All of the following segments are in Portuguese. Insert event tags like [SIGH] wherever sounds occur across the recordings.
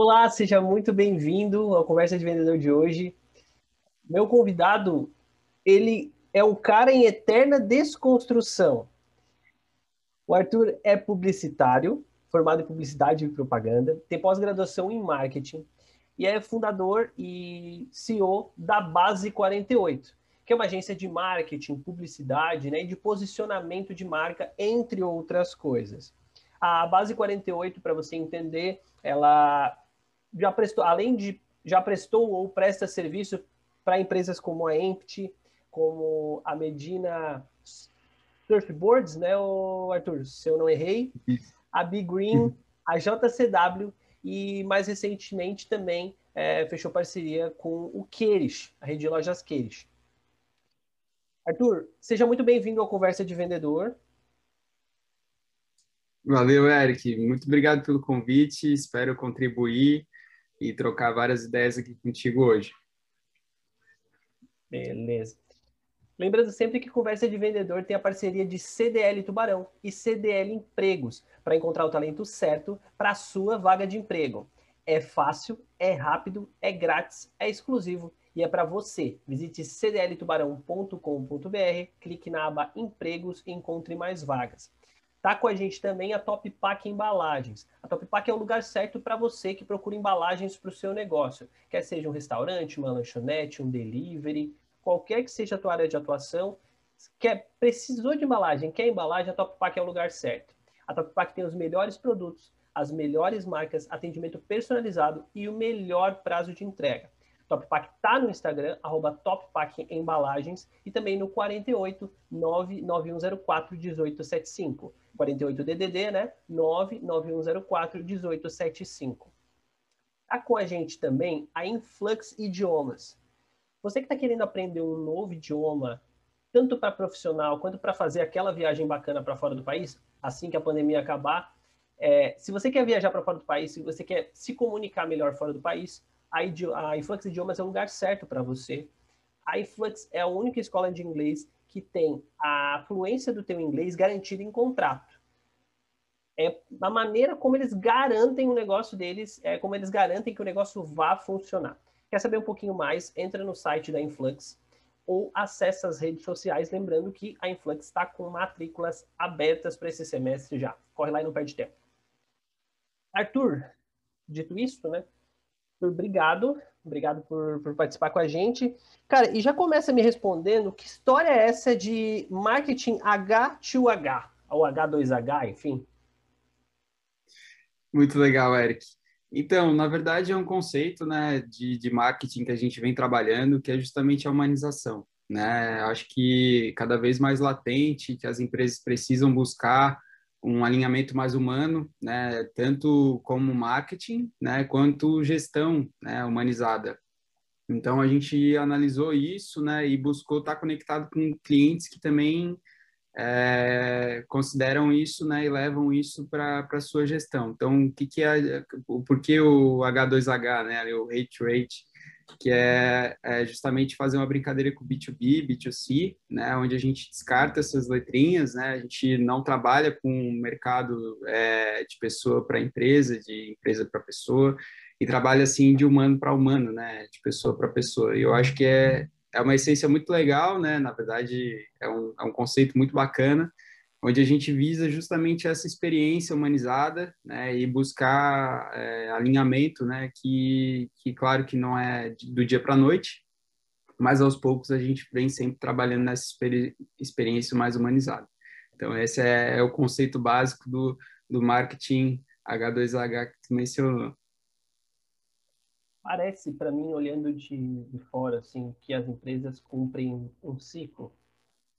Olá, seja muito bem-vindo ao Conversa de Vendedor de hoje. Meu convidado, ele é um cara em eterna desconstrução. O Arthur é publicitário, formado em publicidade e propaganda, tem pós-graduação em marketing e é fundador e CEO da Base 48, que é uma agência de marketing, publicidade né, e de posicionamento de marca, entre outras coisas. A Base 48, para você entender, ela já prestou, além de já prestou ou presta serviço para empresas como a Empty, como a Medina Surfboards, né, Arthur? Se eu não errei, a Big Green, a JCW e mais recentemente também é, fechou parceria com o Queires, a rede de lojas Queires. Arthur, seja muito bem-vindo ao Conversa de Vendedor. Valeu, Eric. Muito obrigado pelo convite. Espero contribuir e trocar várias ideias aqui contigo hoje. Beleza. Lembrando sempre que Conversa de Vendedor tem a parceria de CDL Tubarão e CDL Empregos para encontrar o talento certo para a sua vaga de emprego. É fácil, é rápido, é grátis, é exclusivo e é para você. Visite cdltubarão.com.br, clique na aba Empregos e encontre mais vagas. Tá com a gente também a Top Pack Embalagens. A Top Pack é o lugar certo para você que procura embalagens para o seu negócio. Quer seja um restaurante, uma lanchonete, um delivery, qualquer que seja a tua área de atuação, quer, precisou de embalagem, quer embalagem, a Top Pack é o lugar certo. A Top Pack tem os melhores produtos, as melhores marcas, atendimento personalizado e o melhor prazo de entrega. Top Pack tá no Instagram, arroba Top Pack Embalagens, e também no 48 99104 1875. 48 DDD, né? 99104 1875. Tá com a gente também a Influx Idiomas. Você que está querendo aprender um novo idioma, tanto para profissional quanto para fazer aquela viagem bacana para fora do país, assim que a pandemia acabar, é, se você quer viajar para fora do país, se você quer se comunicar melhor fora do país, a, a Influx Idiomas é o lugar certo para você. A Influx é a única escola de inglês que tem a fluência do teu inglês garantida em contrato. É a maneira como eles garantem o negócio deles, é como eles garantem que o negócio vá funcionar. Quer saber um pouquinho mais? Entra no site da Influx ou acesse as redes sociais, lembrando que a Influx está com matrículas abertas para esse semestre já. Corre lá e não perde tempo. Arthur, dito isso, né? Obrigado, obrigado por, por, participar com a gente. Cara, e já começa me respondendo que história é essa de marketing H2H, ou H2H, enfim? Muito legal, Eric. Então, na verdade, é um conceito né, de, de marketing que a gente vem trabalhando, que é justamente a humanização. Né? Acho que cada vez mais latente, que as empresas precisam buscar um alinhamento mais humano, né, tanto como marketing, né, quanto gestão, né, humanizada. Então a gente analisou isso, né, e buscou estar conectado com clientes que também é, consideram isso, né, e levam isso para a sua gestão. Então o que que é, o porquê o H2H, né, o hate rate que é, é, justamente fazer uma brincadeira com B2B, B2C, né, onde a gente descarta essas letrinhas, né, a gente não trabalha com mercado é, de pessoa para empresa, de empresa para pessoa, e trabalha assim de humano para humano, né, de pessoa para pessoa. E eu acho que é, é uma essência muito legal, né, na verdade é um, é um conceito muito bacana, onde a gente visa justamente essa experiência humanizada, né, e buscar é, alinhamento, né, que, que claro que não é do dia para a noite, mas aos poucos a gente vem sempre trabalhando nessa experi experiência mais humanizada. Então esse é, é, o conceito básico do, do marketing H2H que tu mencionou. Parece para mim, olhando de, de fora, assim, que as empresas cumprem um ciclo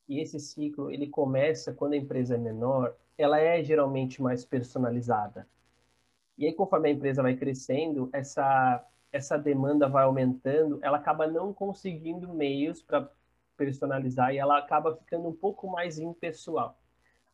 e esse ciclo ele começa quando a empresa é menor, ela é geralmente mais personalizada. E aí conforme a empresa vai crescendo, essa essa demanda vai aumentando, ela acaba não conseguindo meios para personalizar e ela acaba ficando um pouco mais impessoal.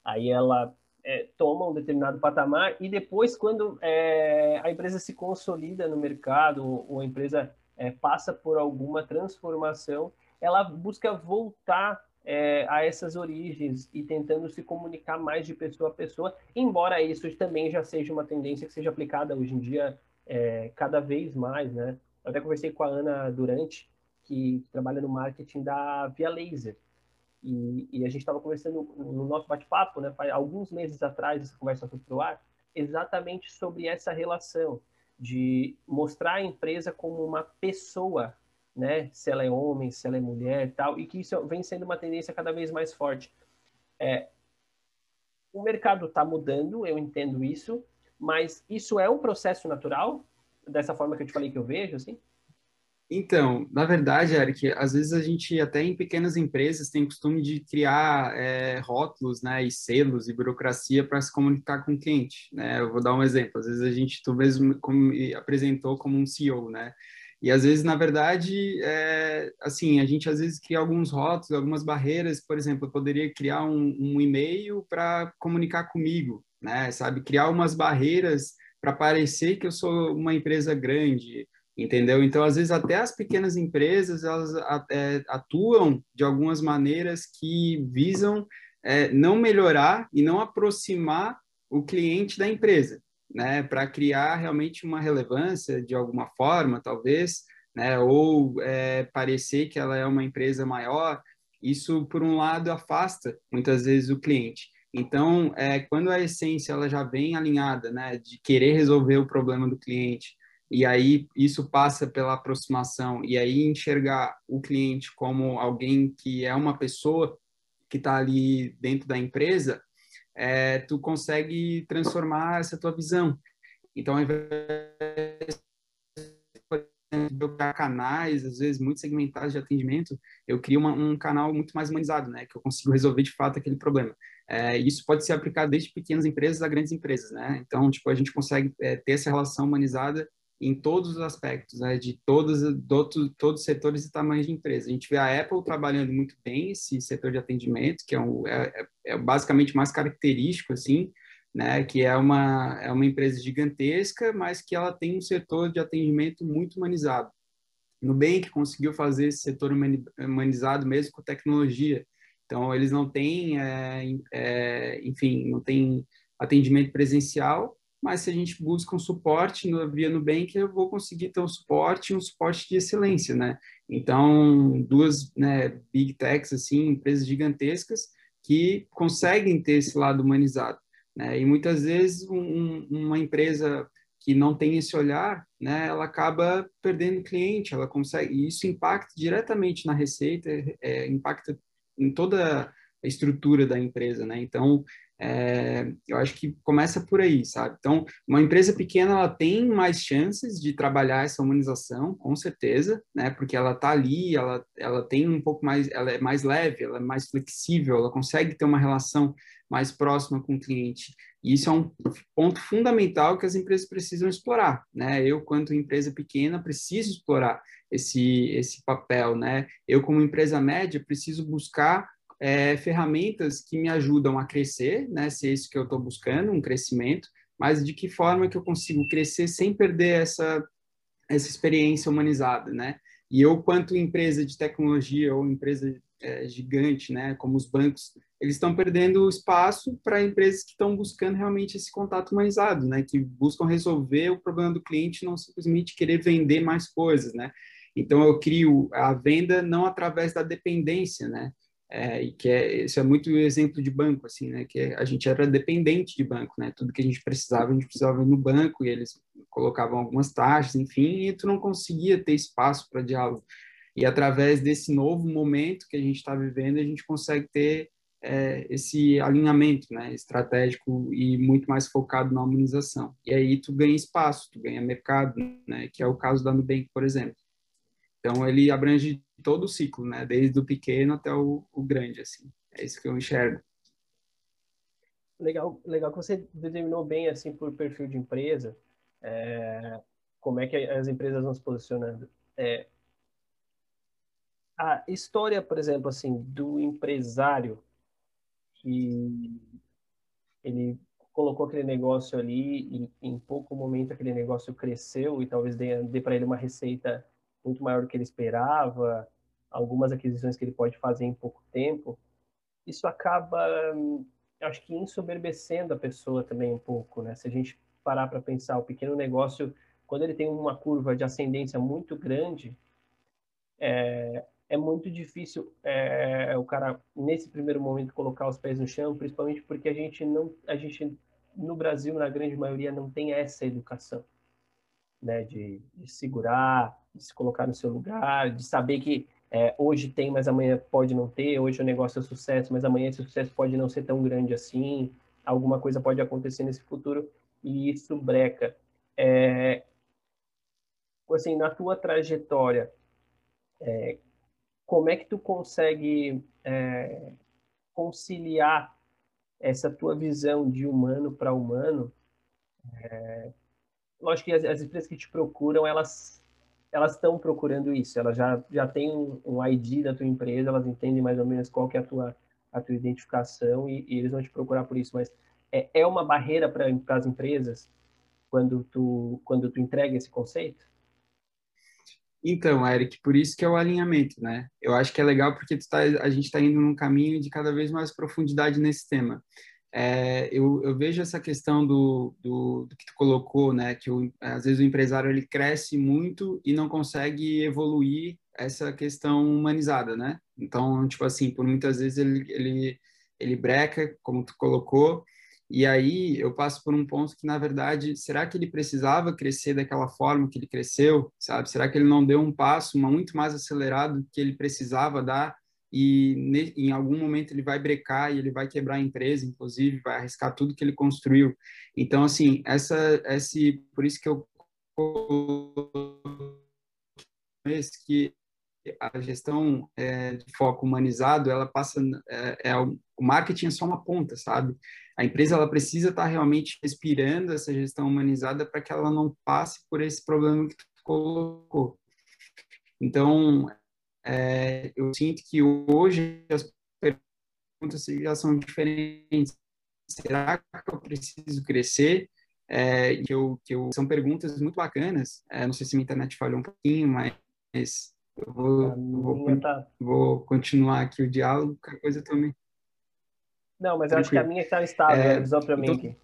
Aí ela é, toma um determinado patamar e depois, quando é, a empresa se consolida no mercado ou, ou a empresa é, passa por alguma transformação, ela busca voltar é, a essas origens e tentando se comunicar mais de pessoa a pessoa, embora isso também já seja uma tendência que seja aplicada hoje em dia é, cada vez mais, né? Eu até conversei com a Ana Durante, que trabalha no marketing da Via Laser. E, e a gente estava conversando no nosso bate-papo, né, alguns meses atrás, essa conversa foi para o ar, exatamente sobre essa relação de mostrar a empresa como uma pessoa, né, se ela é homem, se ela é mulher, tal, e que isso vem sendo uma tendência cada vez mais forte. É, o mercado está mudando, eu entendo isso, mas isso é um processo natural, dessa forma que eu te falei que eu vejo, assim? Então, na verdade, Eric, às vezes a gente até em pequenas empresas tem costume de criar é, rótulos, né, e selos e burocracia para se comunicar com o cliente, né? Eu vou dar um exemplo. Às vezes a gente, tu mesmo como, apresentou como um CEO, né? E às vezes, na verdade, é, assim, a gente às vezes cria alguns rótulos, algumas barreiras. Por exemplo, eu poderia criar um, um e-mail para comunicar comigo, né? Sabe, criar umas barreiras para parecer que eu sou uma empresa grande, entendeu? Então, às vezes, até as pequenas empresas, elas é, atuam de algumas maneiras que visam é, não melhorar e não aproximar o cliente da empresa, né? Para criar realmente uma relevância de alguma forma, talvez, né? Ou é, parecer que ela é uma empresa maior. Isso, por um lado, afasta muitas vezes o cliente. Então, é, quando a essência ela já vem alinhada, né, de querer resolver o problema do cliente, e aí isso passa pela aproximação e aí enxergar o cliente como alguém que é uma pessoa que está ali dentro da empresa, é, tu consegue transformar essa tua visão. Então, ao invés de canais, às vezes muito segmentados de atendimento, eu crio uma, um canal muito mais humanizado, né? Que eu consigo resolver de fato aquele problema. É, isso pode ser aplicado desde pequenas empresas a grandes empresas, né? Então, tipo, a gente consegue é, ter essa relação humanizada em todos os aspectos, né, de todos, do, todos os setores e tamanhos de empresa. A gente vê a Apple trabalhando muito bem esse setor de atendimento, que é, um, é, é, é basicamente mais característico, assim, né, que é uma, é uma empresa gigantesca, mas que ela tem um setor de atendimento muito humanizado. Nubank conseguiu fazer esse setor humanizado mesmo com tecnologia. Então, eles não têm, é, é, enfim, não têm atendimento presencial, mas se a gente busca um suporte no, via Nubank, eu vou conseguir ter um suporte, um suporte de excelência, né? Então, duas né, big techs, assim, empresas gigantescas que conseguem ter esse lado humanizado, né? E muitas vezes um, uma empresa que não tem esse olhar, né, ela acaba perdendo cliente, ela consegue, e isso impacta diretamente na receita, é, impacta em toda a estrutura da empresa, né? Então, é, eu acho que começa por aí, sabe? Então, uma empresa pequena ela tem mais chances de trabalhar essa humanização, com certeza, né? Porque ela está ali, ela, ela tem um pouco mais, ela é mais leve, ela é mais flexível, ela consegue ter uma relação mais próxima com o cliente. E isso é um ponto fundamental que as empresas precisam explorar, né? Eu, quanto empresa pequena, preciso explorar esse esse papel, né? Eu, como empresa média, preciso buscar é, ferramentas que me ajudam a crescer, né? Se é isso que eu estou buscando, um crescimento, mas de que forma que eu consigo crescer sem perder essa essa experiência humanizada, né? E eu, quanto empresa de tecnologia ou empresa é, gigante, né, como os bancos, eles estão perdendo espaço para empresas que estão buscando realmente esse contato humanizado, né, que buscam resolver o problema do cliente, não simplesmente querer vender mais coisas, né. Então eu crio a venda não através da dependência, né, é, e que é, isso é muito exemplo de banco, assim, né? Que a gente era dependente de banco, né? Tudo que a gente precisava, a gente precisava ir no banco e eles colocavam algumas taxas, enfim, e tu não conseguia ter espaço para diálogo. E através desse novo momento que a gente está vivendo, a gente consegue ter é, esse alinhamento, né? Estratégico e muito mais focado na harmonização. E aí tu ganha espaço, tu ganha mercado, né? Que é o caso da Nubank, por exemplo. Então ele abrange todo o ciclo, né? Desde o pequeno até o, o grande, assim. É isso que eu enxergo. Legal, legal que você determinou bem assim por perfil de empresa, é, como é que as empresas vão se posicionando. É, a história, por exemplo, assim, do empresário que ele colocou aquele negócio ali e em pouco momento aquele negócio cresceu e talvez dê, dê para ele uma receita muito maior do que ele esperava, algumas aquisições que ele pode fazer em pouco tempo, isso acaba, acho que, ensoberbecendo a pessoa também um pouco, né? Se a gente parar para pensar, o pequeno negócio quando ele tem uma curva de ascendência muito grande, é, é muito difícil é, o cara nesse primeiro momento colocar os pés no chão, principalmente porque a gente não, a gente no Brasil na grande maioria não tem essa educação, né, de, de segurar, de se colocar no seu lugar, de saber que é, hoje tem, mas amanhã pode não ter, hoje o negócio é sucesso, mas amanhã esse sucesso pode não ser tão grande assim, alguma coisa pode acontecer nesse futuro e isso breca. É, assim, na tua trajetória, é, como é que tu consegue é, conciliar essa tua visão de humano para humano? É, lógico que as, as, empresas que te procuram, elas elas estão procurando isso, elas já, já têm um, ID da tua empresa, elas entendem mais ou menos qual que é a tua, a tua identificação e, e eles vão te procurar por isso, mas é, é uma barreira para as empresas quando tu, quando tu entrega esse conceito? Então, Eric, por isso que é o alinhamento, né? Eu acho que é legal porque tá, a gente está indo num caminho de cada vez mais profundidade nesse tema. É, eu, eu, vejo essa questão do, do, do, que tu colocou, né? Que o, às vezes o empresário ele cresce muito e não consegue evoluir essa questão humanizada, né? Então, tipo assim, por muitas vezes ele, ele, ele breca, como tu colocou, e aí eu passo por um ponto que, na verdade, será que ele precisava crescer daquela forma que ele cresceu, sabe? Será que ele não deu um passo muito mais acelerado que ele precisava dar? E em algum momento ele vai brecar e ele vai quebrar a empresa, inclusive, vai arriscar tudo que ele construiu. Então, assim, essa, esse, por isso que eu que a gestão é, de foco humanizado, ela passa, é, é, o marketing é só uma ponta, sabe? A empresa ela precisa estar realmente respirando essa gestão humanizada para que ela não passe por esse problema que tu colocou. Então, é, eu sinto que hoje as perguntas já são diferentes. Será que eu preciso crescer? É, que eu, que eu, são perguntas muito bacanas. É, não sei se minha internet falhou um pouquinho, mas eu vou, vou, tá... vou, continuar aqui o diálogo, qualquer coisa também. Não, mas Tranquilo. eu acho que a minha está estável, é, avisou para mim então, aqui.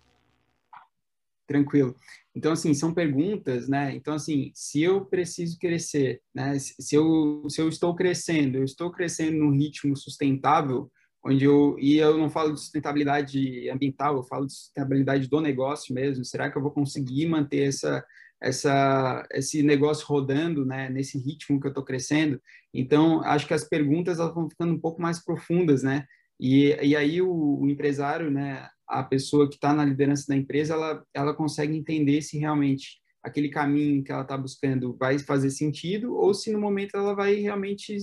Tranquilo. Então, assim, são perguntas, né? Então, assim, se eu preciso crescer, né? Se eu, se eu estou crescendo, eu estou crescendo num ritmo sustentável, onde eu, e eu não falo de sustentabilidade ambiental, eu falo de sustentabilidade do negócio mesmo, será que eu vou conseguir manter essa, essa, esse negócio rodando, né, nesse ritmo que eu estou crescendo. Então, acho que as perguntas elas vão ficando um pouco mais profundas, né? E, e aí o, o empresário, né, a pessoa que está na liderança da empresa, ela, ela consegue entender se realmente aquele caminho que ela está buscando vai fazer sentido ou se no momento ela vai realmente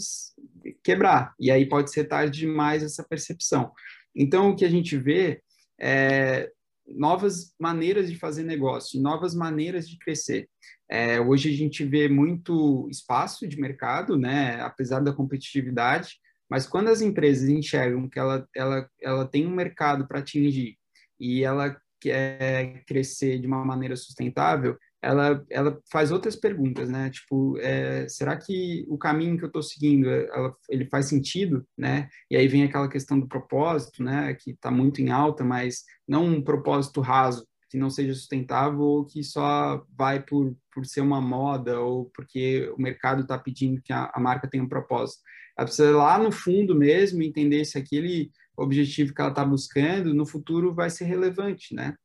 quebrar. E aí pode ser tarde demais essa percepção. Então, o que a gente vê é novas maneiras de fazer negócio, novas maneiras de crescer. É, hoje a gente vê muito espaço de mercado, né, apesar da competitividade, mas quando as empresas enxergam que ela, ela, ela tem um mercado para atingir e ela quer crescer de uma maneira sustentável, ela, ela faz outras perguntas, né? Tipo, é, será que o caminho que eu estou seguindo, ela, ele faz sentido, né? E aí vem aquela questão do propósito, né? Que está muito em alta, mas não um propósito raso, que não seja sustentável ou que só vai por, por ser uma moda ou porque o mercado está pedindo que a, a, marca tenha um propósito. Ela precisa lá no fundo mesmo entender se aquele objetivo que ela está buscando no futuro vai ser relevante, né?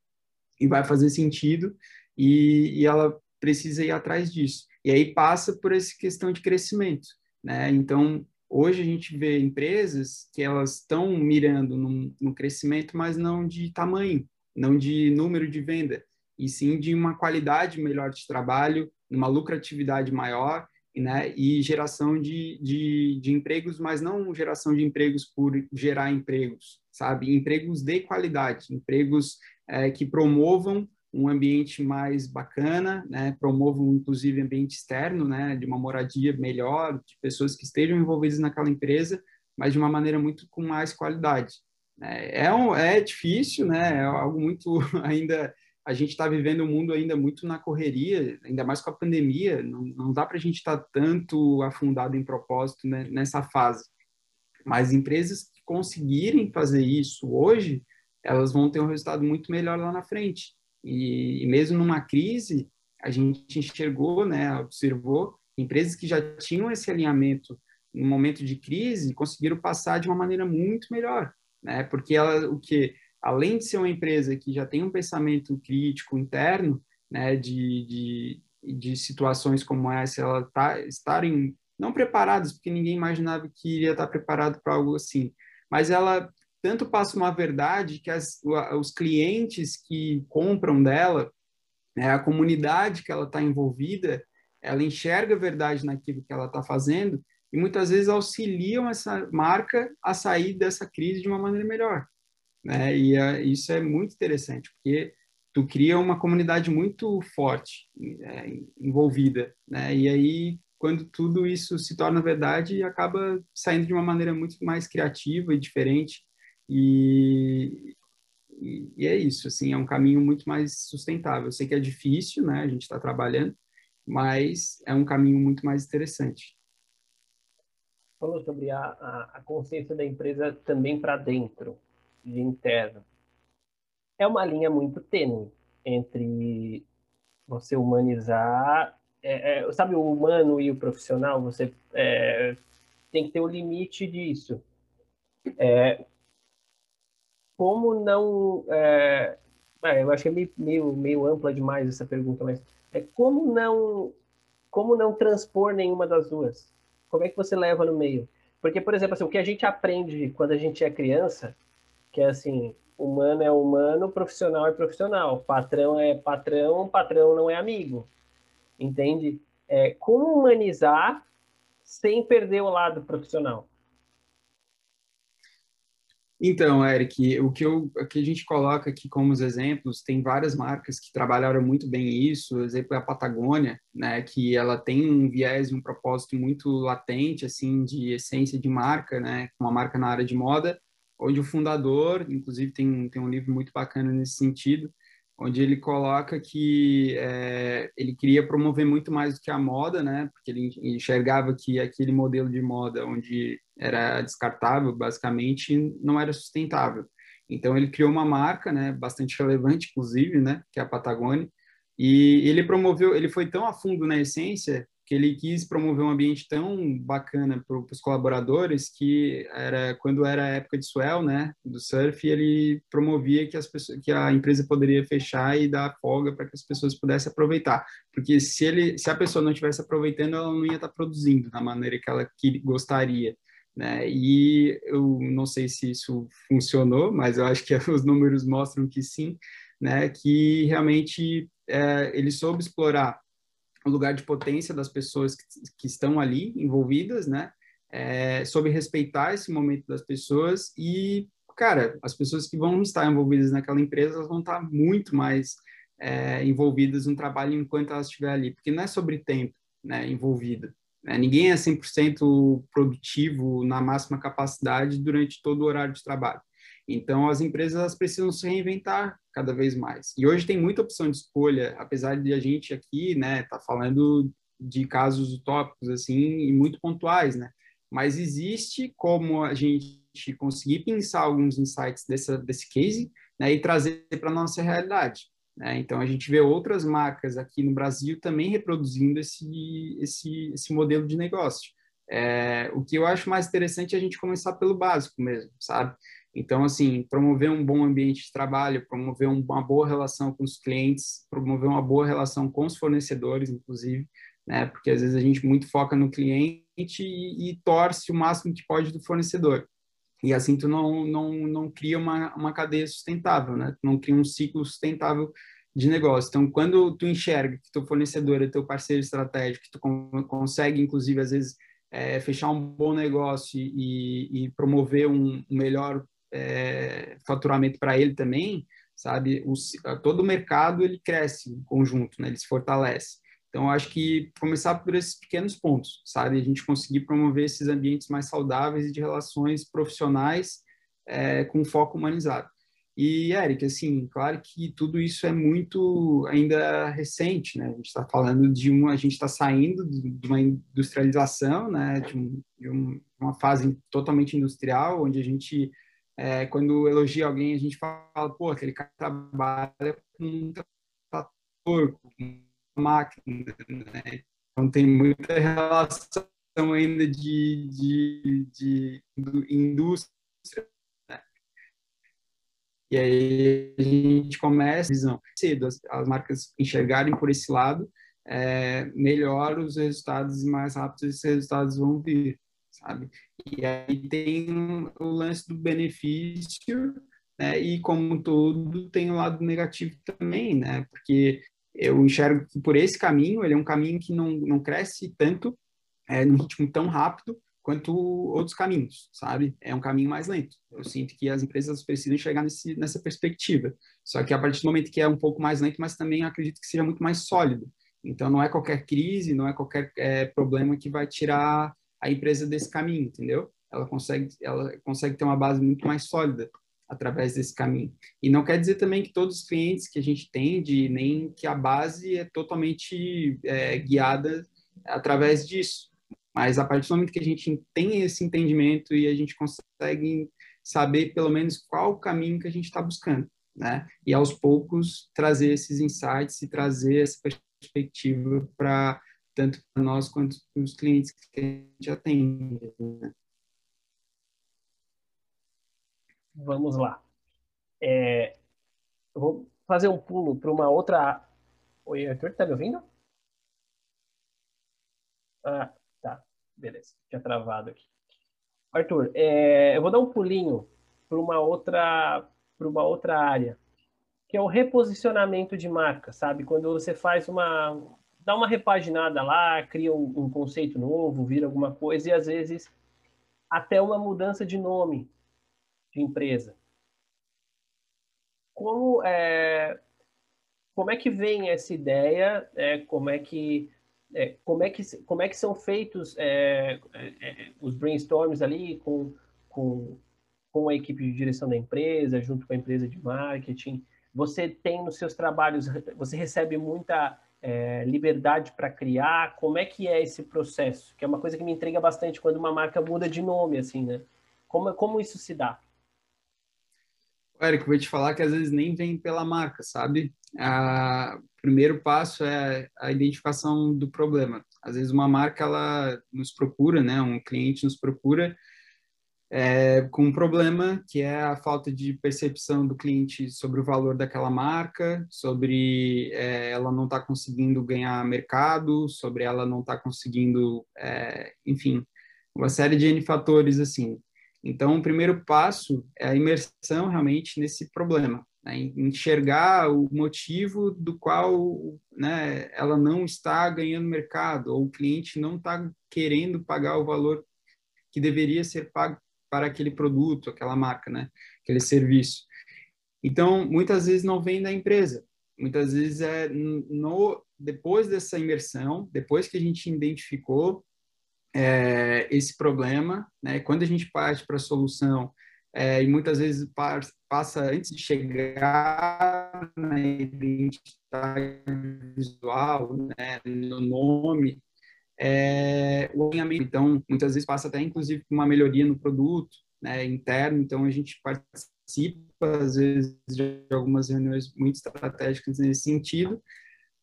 E vai fazer sentido e, e ela precisa ir atrás disso. E aí passa por essa questão de crescimento, né? Então, hoje a gente vê empresas que elas estão mirando no, no crescimento, mas não de tamanho, não de número de venda, e sim de uma qualidade melhor de trabalho, uma lucratividade maior né, e geração de, de, de, empregos, mas não geração de empregos por gerar empregos, sabe? Empregos de qualidade, empregos é, que promovam um ambiente mais bacana, né, promovam inclusive ambiente externo, né, de uma moradia melhor, de pessoas que estejam envolvidas naquela empresa, mas de uma maneira muito com mais qualidade. É, é, um, é difícil, né, é algo muito [LAUGHS] ainda a gente está vivendo um mundo ainda muito na correria, ainda mais com a pandemia, não, não dá para a gente estar tá tanto afundado em propósito né, nessa fase. Mas empresas que conseguirem fazer isso hoje, elas vão ter um resultado muito melhor lá na frente. E, e mesmo numa crise, a gente enxergou, né, observou empresas que já tinham esse alinhamento no momento de crise conseguiram passar de uma maneira muito melhor, né? Porque ela, o que, além de ser uma empresa que já tem um pensamento crítico interno, né, de, de, de situações como essa, ela tá estarem não preparadas, porque ninguém imaginava que iria estar preparado para algo assim, mas ela tanto passa uma verdade que as, os clientes que compram dela, né, a comunidade que ela está envolvida, ela enxerga a verdade naquilo que ela está fazendo e muitas vezes auxiliam essa marca a sair dessa crise de uma maneira melhor. Né? E uh, isso é muito interessante, porque tu cria uma comunidade muito forte, é, envolvida, né? E aí, quando tudo isso se torna verdade, acaba saindo de uma maneira muito mais criativa e diferente. E, e, e é isso, assim, é um caminho muito mais sustentável. Eu sei que é difícil, né? A gente está trabalhando, mas é um caminho muito mais interessante. Falou sobre a, a, a consciência da empresa também para dentro, de interno. É uma linha muito tênue entre você humanizar, é, é, sabe, o humano e o profissional, você é, tem que ter o limite disso. É, como não. É, é, eu acho que é meio, meio, meio ampla demais essa pergunta, mas é como não como não transpor nenhuma das duas? Como é que você leva no meio? Porque, por exemplo, assim, o que a gente aprende quando a gente é criança, que é assim, humano é humano, profissional é profissional, patrão é patrão, patrão não é amigo. Entende? É, como humanizar sem perder o lado profissional? Então, Eric, o que, eu, o que a gente coloca aqui como os exemplos, tem várias marcas que trabalharam muito bem isso, o exemplo é a Patagônia, né, que ela tem um viés e um propósito muito latente, assim, de essência de marca, né, uma marca na área de moda, onde o fundador, inclusive tem, tem um livro muito bacana nesse sentido, onde ele coloca que é, ele queria promover muito mais do que a moda, né? Porque ele enxergava que aquele modelo de moda onde era descartável, basicamente, não era sustentável. Então ele criou uma marca, né, bastante relevante, inclusive, né, que é a Patagônia, e ele promoveu, ele foi tão a fundo na essência que ele quis promover um ambiente tão bacana para os colaboradores que era quando era a época de swell, né, do surf, ele promovia que as pessoas, que a empresa poderia fechar e dar folga para que as pessoas pudessem aproveitar, porque se ele, se a pessoa não estivesse aproveitando, ela não ia estar produzindo da maneira que ela que gostaria. Né? E eu não sei se isso funcionou, mas eu acho que [LAUGHS] os números mostram que sim, né? Que realmente é, ele soube explorar o lugar de potência das pessoas que, que estão ali envolvidas, né? É, sobre respeitar esse momento das pessoas e, cara, as pessoas que vão estar envolvidas naquela empresa elas vão estar muito mais é, envolvidas no trabalho enquanto elas estiver ali, porque não é sobre tempo, né, envolvida. Né? Ninguém é 100% produtivo na máxima capacidade durante todo o horário de trabalho. Então, as empresas precisam se reinventar cada vez mais. E hoje tem muita opção de escolha, apesar de a gente aqui, né, tá falando de casos utópicos assim e muito pontuais, né? Mas existe como a gente conseguir pensar alguns insights dessa, desse case, né, e trazer para nossa realidade. Né? Então a gente vê outras marcas aqui no Brasil também reproduzindo esse esse, esse modelo de negócio. É, o que eu acho mais interessante é a gente começar pelo básico mesmo, sabe? Então, assim, promover um bom ambiente de trabalho, promover uma boa relação com os clientes, promover uma boa relação com os fornecedores, inclusive, né? Porque às vezes a gente muito foca no cliente e, e torce o máximo que pode do fornecedor. E assim tu não, não, não cria uma, uma cadeia sustentável, né? Tu não cria um ciclo sustentável de negócio. Então, quando tu enxerga que teu fornecedor é teu parceiro estratégico, que tu consegue, inclusive, às vezes, é, fechar um bom negócio e, e promover um, um melhor é, faturamento para ele também, sabe? O, todo o mercado ele cresce em conjunto, né? Ele se fortalece. Então, acho que começar por esses pequenos pontos, sabe? A gente conseguir promover esses ambientes mais saudáveis e de relações profissionais é, com foco humanizado. E, Eric, assim, claro que tudo isso é muito ainda recente, né? A gente está falando de uma, a gente está saindo de uma industrialização, né? De, um, de um, uma fase totalmente industrial, onde a gente é, quando elogia alguém, a gente fala, pô, aquele cara trabalha com um trator, com máquina, né? Então tem muita relação ainda de, de, de, de indústria. Né? E aí a gente começa a visão cedo, as, as marcas enxergarem por esse lado, é, melhor os resultados e mais rápido esses resultados vão vir, sabe? E aí tem o lance do benefício, né? E como todo tem o lado negativo também, né? Porque eu enxergo que por esse caminho, ele é um caminho que não, não cresce tanto, é, num ritmo tão rápido quanto outros caminhos, sabe? É um caminho mais lento. Eu sinto que as empresas precisam chegar nesse, nessa perspectiva. Só que a partir do momento que é um pouco mais lento, mas também acredito que seja muito mais sólido. Então, não é qualquer crise, não é qualquer é, problema que vai tirar a empresa desse caminho, entendeu? Ela consegue, ela consegue ter uma base muito mais sólida através desse caminho. E não quer dizer também que todos os clientes que a gente tem, nem que a base é totalmente é, guiada através disso. Mas a partir do momento que a gente tem esse entendimento e a gente consegue saber pelo menos qual o caminho que a gente está buscando, né? E aos poucos trazer esses insights e trazer essa perspectiva para tanto para nós quanto para os clientes que a gente atende. Né? Vamos lá. É, eu vou fazer um pulo para uma outra. Oi, Arthur, tá me ouvindo? Ah, tá. Beleza. Tinha travado aqui. Arthur, é, eu vou dar um pulinho para uma outra para uma outra área, que é o reposicionamento de marca, sabe? Quando você faz uma dá uma repaginada lá, cria um, um conceito novo, vira alguma coisa e às vezes até uma mudança de nome de empresa. Como é, como é que vem essa ideia? É, como é que é, como é que como é que são feitos é, é, é, os brainstorms ali com, com com a equipe de direção da empresa, junto com a empresa de marketing? Você tem nos seus trabalhos, você recebe muita é, liberdade para criar? Como é que é esse processo? Que é uma coisa que me intriga bastante quando uma marca muda de nome, assim, né? Como, como isso se dá? Eric, vou te falar que às vezes nem vem pela marca, sabe? o primeiro passo é a identificação do problema. Às vezes uma marca ela nos procura, né? Um cliente nos procura é, com um problema que é a falta de percepção do cliente sobre o valor daquela marca, sobre é, ela não está conseguindo ganhar mercado, sobre ela não está conseguindo, é, enfim, uma série de N fatores assim. Então, o primeiro passo é a imersão realmente nesse problema, né? enxergar o motivo do qual né, ela não está ganhando mercado, ou o cliente não está querendo pagar o valor que deveria ser pago para aquele produto, aquela marca, né, aquele serviço. Então, muitas vezes não vem da empresa, muitas vezes é no depois dessa imersão, depois que a gente identificou é, esse problema, né? Quando a gente parte para a solução, é, e muitas vezes passa antes de chegar na identidade visual, né, no nome, é, o alinhamento. Então, muitas vezes passa até, inclusive, uma melhoria no produto né, interno. Então, a gente participa, às vezes, de algumas reuniões muito estratégicas nesse sentido,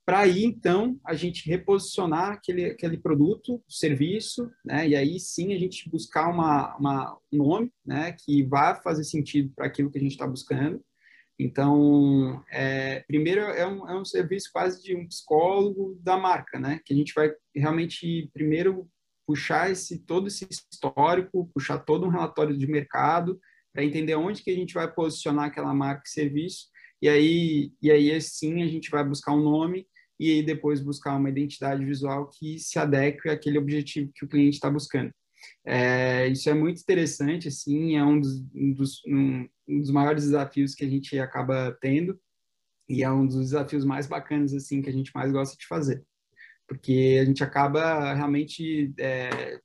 para aí então a gente reposicionar aquele, aquele produto, serviço, né? E aí sim a gente buscar uma, uma um nome, né? Que vá fazer sentido para aquilo que a gente está buscando. Então, é, primeiro é um, é um serviço quase de um psicólogo da marca, né? Que a gente vai realmente primeiro puxar esse todo esse histórico, puxar todo um relatório de mercado para entender onde que a gente vai posicionar aquela marca e serviço. E aí, e aí sim a gente vai buscar um nome e aí depois buscar uma identidade visual que se adeque àquele objetivo que o cliente está buscando. É, isso é muito interessante, assim, é um dos, um dos, um, um dos maiores desafios que a gente acaba tendo e é um dos desafios mais bacanas, assim, que a gente mais gosta de fazer, porque a gente acaba realmente é,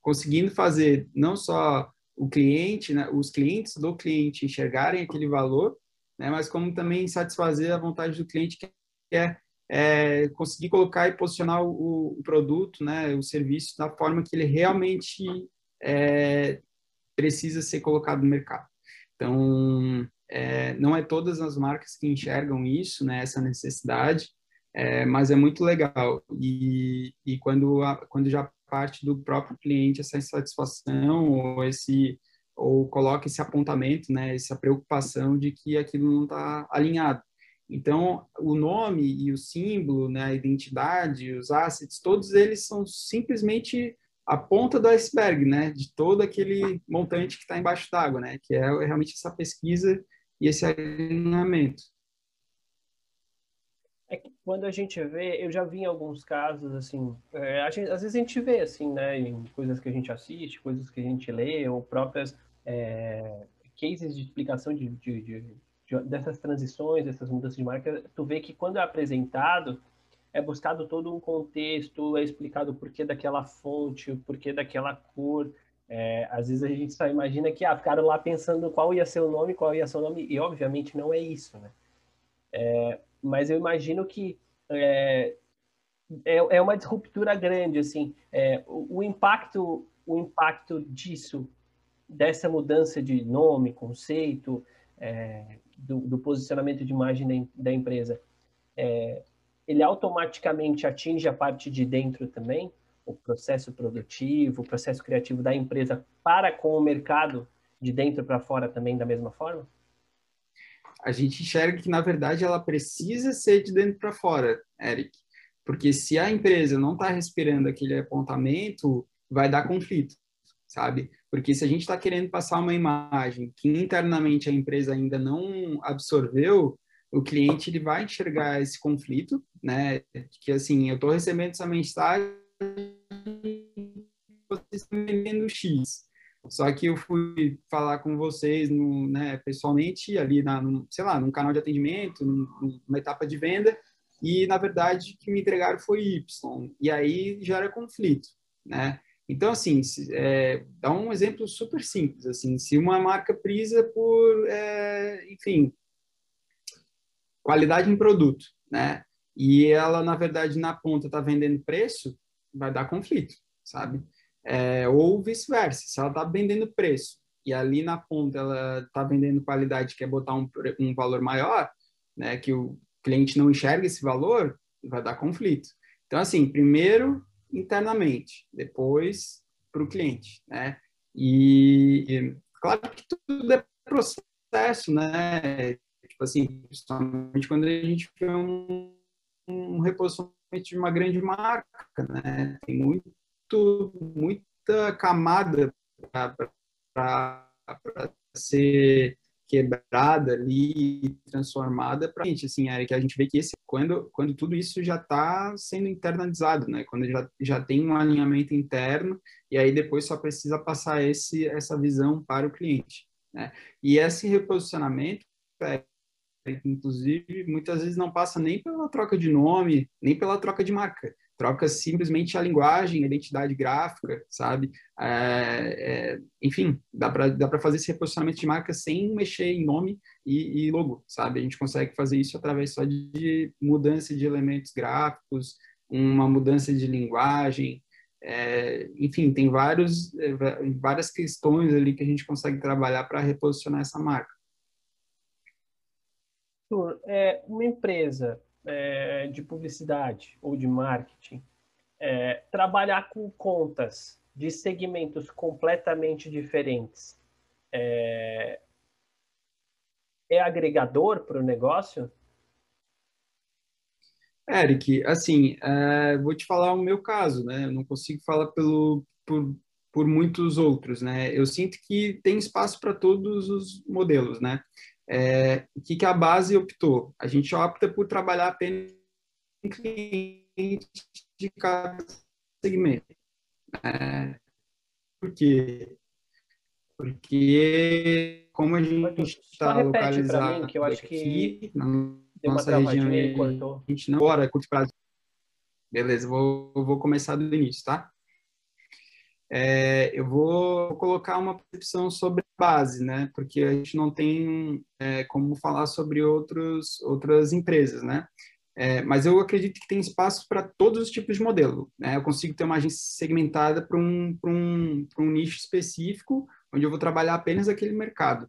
conseguindo fazer não só o cliente, né, os clientes do cliente enxergarem aquele valor, né, mas como também satisfazer a vontade do cliente que é é, conseguir colocar e posicionar o, o, produto, né, o serviço da forma que ele realmente é, precisa ser colocado no mercado. Então, é, não é todas as marcas que enxergam isso, né, essa necessidade. é, mas é muito legal. E, e quando, a, quando já parte do próprio cliente essa insatisfação ou esse ou coloca esse apontamento, né, essa preocupação de que aquilo não está alinhado. Então, o nome e o símbolo, né, a identidade, os assets, todos eles são simplesmente a ponta do iceberg, né, de todo aquele montante que está embaixo d'água, né, que é realmente essa pesquisa e esse alinhamento. É que quando a gente vê, eu já vi em alguns casos, assim, é, gente, às vezes a gente vê, assim, né, em coisas que a gente assiste, coisas que a gente lê, ou próprias é, cases de explicação de, de, de, de, dessas transições, dessas mudanças de marca, tu vê que quando é apresentado, é buscado todo um contexto, é explicado o porquê daquela fonte, o porquê daquela cor. É, às vezes a gente só imagina que ah, ficaram lá pensando qual ia ser o nome, qual ia ser o nome, e obviamente não é isso, né? É, mas eu imagino que é, é, é uma disruptura grande, assim, é, o, o, impacto, o impacto disso, dessa mudança de nome, conceito, é, do, do, posicionamento de imagem da, da empresa, é, ele automaticamente atinge a parte de dentro também, o processo produtivo, o processo criativo da empresa para com o mercado de dentro para fora também da mesma forma? a gente enxerga que, na verdade, ela precisa ser de dentro para fora, Eric. Porque se a empresa não está respirando aquele apontamento, vai dar conflito, sabe? Porque se a gente está querendo passar uma imagem que internamente a empresa ainda não absorveu, o cliente ele vai enxergar esse conflito, né? Que assim, eu estou recebendo essa mensagem, vocês estão vendendo X. Só que eu fui falar com vocês no, né, pessoalmente, ali, na, no, sei lá, num canal de atendimento, numa etapa de venda, e, na verdade, o que me entregaram foi Y. E aí gera conflito, né? Então, assim, é, dá um exemplo super simples, assim, se uma marca prisa por, é, enfim, qualidade em produto, né? E ela, na verdade, na ponta está vendendo preço, vai dar conflito, sabe? É, ou vice-versa, se ela está vendendo preço e ali na ponta ela está vendendo qualidade, quer botar um, um valor maior, né, que o cliente não enxerga esse valor, vai dar conflito. Então, assim, primeiro internamente, depois para o cliente, né? E, claro que tudo é processo, né? Tipo assim, principalmente quando a gente vê um, um reposicionamento de uma grande marca, né? Tem muito, muita camada para ser quebrada ali, transformada para gente, assim, que a gente vê que esse, quando, quando tudo isso já está sendo internalizado, né, quando já, já tem um alinhamento interno e aí depois só precisa passar esse, essa visão para o cliente, né, e esse reposicionamento, é, inclusive, muitas vezes não passa nem pela troca de nome, nem pela troca de marca, troca simplesmente a linguagem, a identidade gráfica, sabe? É, é, enfim, dá para fazer esse reposicionamento de marca sem mexer em nome e, e, logo, sabe? A gente consegue fazer isso através só de mudança de elementos gráficos, uma mudança de linguagem, é, enfim, tem vários, é, várias questões ali que a gente consegue trabalhar para reposicionar essa marca. É, uma empresa é, de publicidade ou de marketing, é, trabalhar com contas de segmentos completamente diferentes é, é agregador para o negócio? Eric, assim, é, vou te falar o meu caso, né? Eu não consigo falar pelo, por, por muitos outros, né? Eu sinto que tem espaço para todos os modelos, né? É, o que, que a base optou? A gente opta por trabalhar apenas em clientes de cada segmento. É, por quê? Porque como a gente está localizado mim, que eu acho aqui, que na nossa região, a gente não bora curto prazo. Beleza, vou, vou começar do início, tá? É, eu vou colocar uma percepção sobre a base, né? Porque a gente não tem é, como falar sobre outros, outras empresas, né? É, mas eu acredito que tem espaço para todos os tipos de modelo. Né? Eu consigo ter uma agência segmentada para um, um, um nicho específico, onde eu vou trabalhar apenas aquele mercado.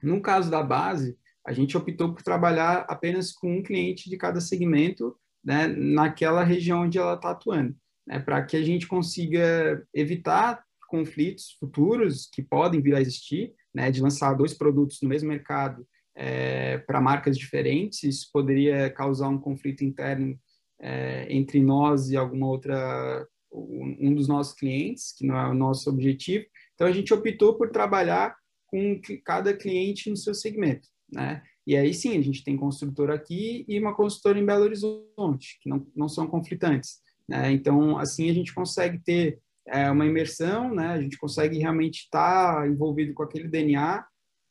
No caso da base, a gente optou por trabalhar apenas com um cliente de cada segmento né, naquela região onde ela está atuando, né, para que a gente consiga evitar conflitos futuros que podem vir a existir, né, de lançar dois produtos no mesmo mercado é, para marcas diferentes, isso poderia causar um conflito interno é, entre nós e alguma outra um dos nossos clientes, que não é o nosso objetivo. Então a gente optou por trabalhar com cada cliente no seu segmento, né? E aí sim, a gente tem construtora aqui e uma construtora em Belo Horizonte, que não, não são conflitantes. Né? Então, assim, a gente consegue ter é, uma imersão, né? a gente consegue realmente estar envolvido com aquele DNA,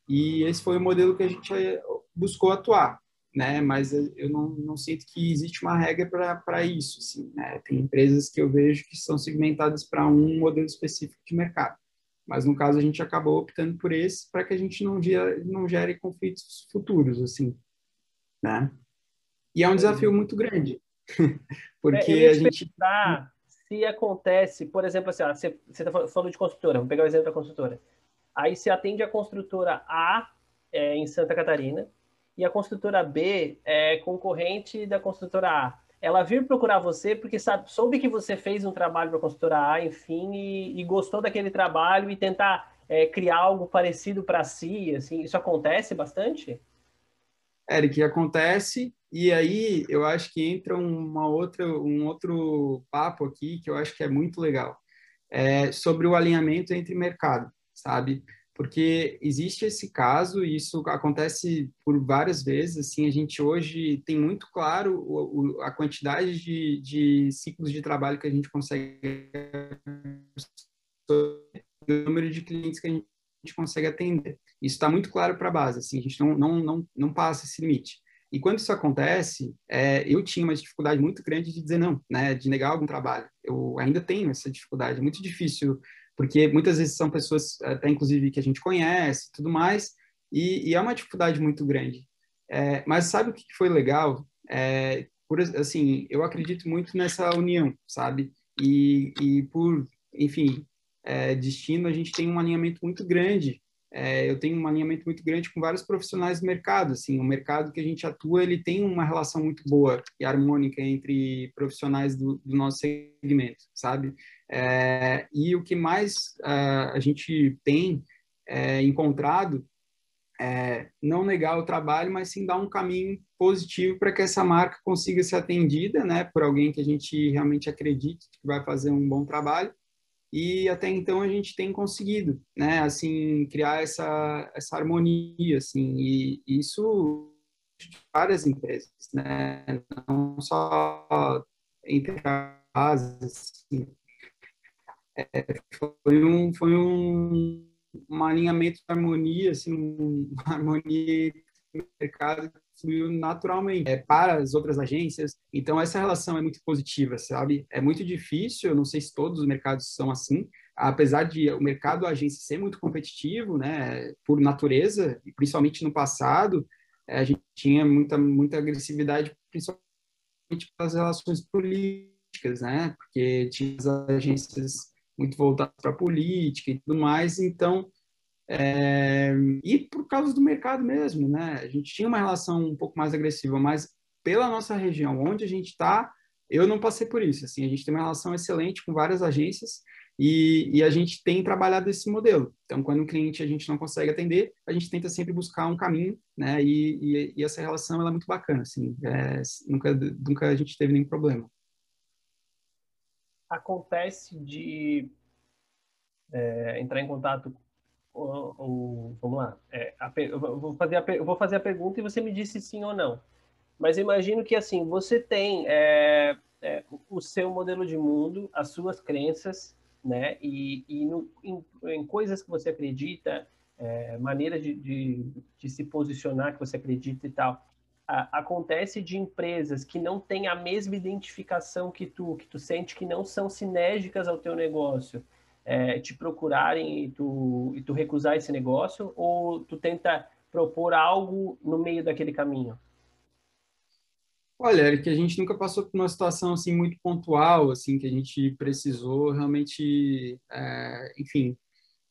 e esse foi o modelo que a gente é, buscou atuar. Né? Mas eu não, não sinto que existe uma regra para isso. Assim, né? Tem empresas que eu vejo que são segmentadas para um modelo específico de mercado. Mas no caso a gente acabou optando por esse para que a gente não, gere, não gere conflitos futuros, assim, né? E é um desafio muito grande, [LAUGHS] porque é, a gente se acontece, por exemplo, assim, ó, você está falando de construtora, vou pegar o exemplo da construtora. Aí você atende a construtora A é, em Santa Catarina e a construtora B é concorrente da construtora A ela vir procurar você porque sabe, soube que você fez um trabalho para a consultora A, enfim, e, e, gostou daquele trabalho e tentar é, criar algo parecido para si, assim, isso acontece bastante? Eric, acontece, e aí eu acho que entra uma outra, um outro papo aqui que eu acho que é muito legal, é sobre o alinhamento entre mercado, sabe? porque existe esse caso e isso acontece por várias vezes. Assim, a gente hoje tem muito claro o, o, a quantidade de, de, ciclos de trabalho que a gente consegue, o número de clientes que a gente consegue atender. Isso está muito claro para a base. Assim, a gente não, não, não, não passa esse limite. E quando isso acontece, é, eu tinha uma dificuldade muito grande de dizer não, né, de negar algum trabalho. Eu ainda tenho essa dificuldade. É muito difícil porque muitas vezes são pessoas, até inclusive, que a gente conhece tudo mais, e, e é uma dificuldade muito grande. É, mas sabe o que foi legal? É, por, assim, eu acredito muito nessa união, sabe? E, e por, enfim, é, destino, a gente tem um alinhamento muito grande. É, eu tenho um alinhamento muito grande com vários profissionais do mercado. Assim, o mercado que a gente atua, ele tem uma relação muito boa e harmônica entre profissionais do, do nosso segmento, sabe? É, e o que mais uh, a gente tem é, encontrado é não negar o trabalho, mas sim dar um caminho positivo para que essa marca consiga ser atendida, né, por alguém que a gente realmente acredita que vai fazer um bom trabalho. E até então a gente tem conseguido, né, assim, criar essa essa harmonia, assim, e isso de várias empresas, né, não só entre as, assim, é, foi um foi um, um alinhamento de harmonia assim [LAUGHS] uma harmonia mercado fluiu naturalmente é, para as outras agências. Então essa relação é muito positiva sabe? É muito difícil eu não sei se todos os mercados são assim apesar de o mercado agência ser muito competitivo né por natureza principalmente no passado é, a gente tinha muita muita agressividade principalmente pelas relações políticas né? Porque tinha as agências muito voltado para a política e tudo mais, então, é, e por causa do mercado mesmo, né? A gente tinha uma relação um pouco mais agressiva, mas pela nossa região, onde a gente está, eu não passei por isso, assim, a gente tem uma relação excelente com várias agências e, e, a gente tem trabalhado esse modelo. Então, quando um cliente a gente não consegue atender, a gente tenta sempre buscar um caminho, né? E, e, e essa relação ela é muito bacana, assim. É, nunca, nunca a gente teve nenhum problema acontece de é, entrar em contato ou, vamos lá, é, a, eu, vou fazer a, eu vou fazer a pergunta e você me disse sim ou não. Mas imagino que assim você tem é, é, o seu modelo de mundo, as suas crenças, né? E, e no, em, em, coisas que você acredita, é, maneira de, de, de, se posicionar que você acredita e tal a, acontece de empresas que não têm a mesma identificação que tu, que tu sente que não são sinérgicas ao teu negócio, é, te procurarem e tu, e tu recusar esse negócio, ou tu tenta propor algo no meio daquele caminho? Olha, Eric, a gente nunca passou por uma situação assim muito pontual, assim que a gente precisou realmente, é, enfim,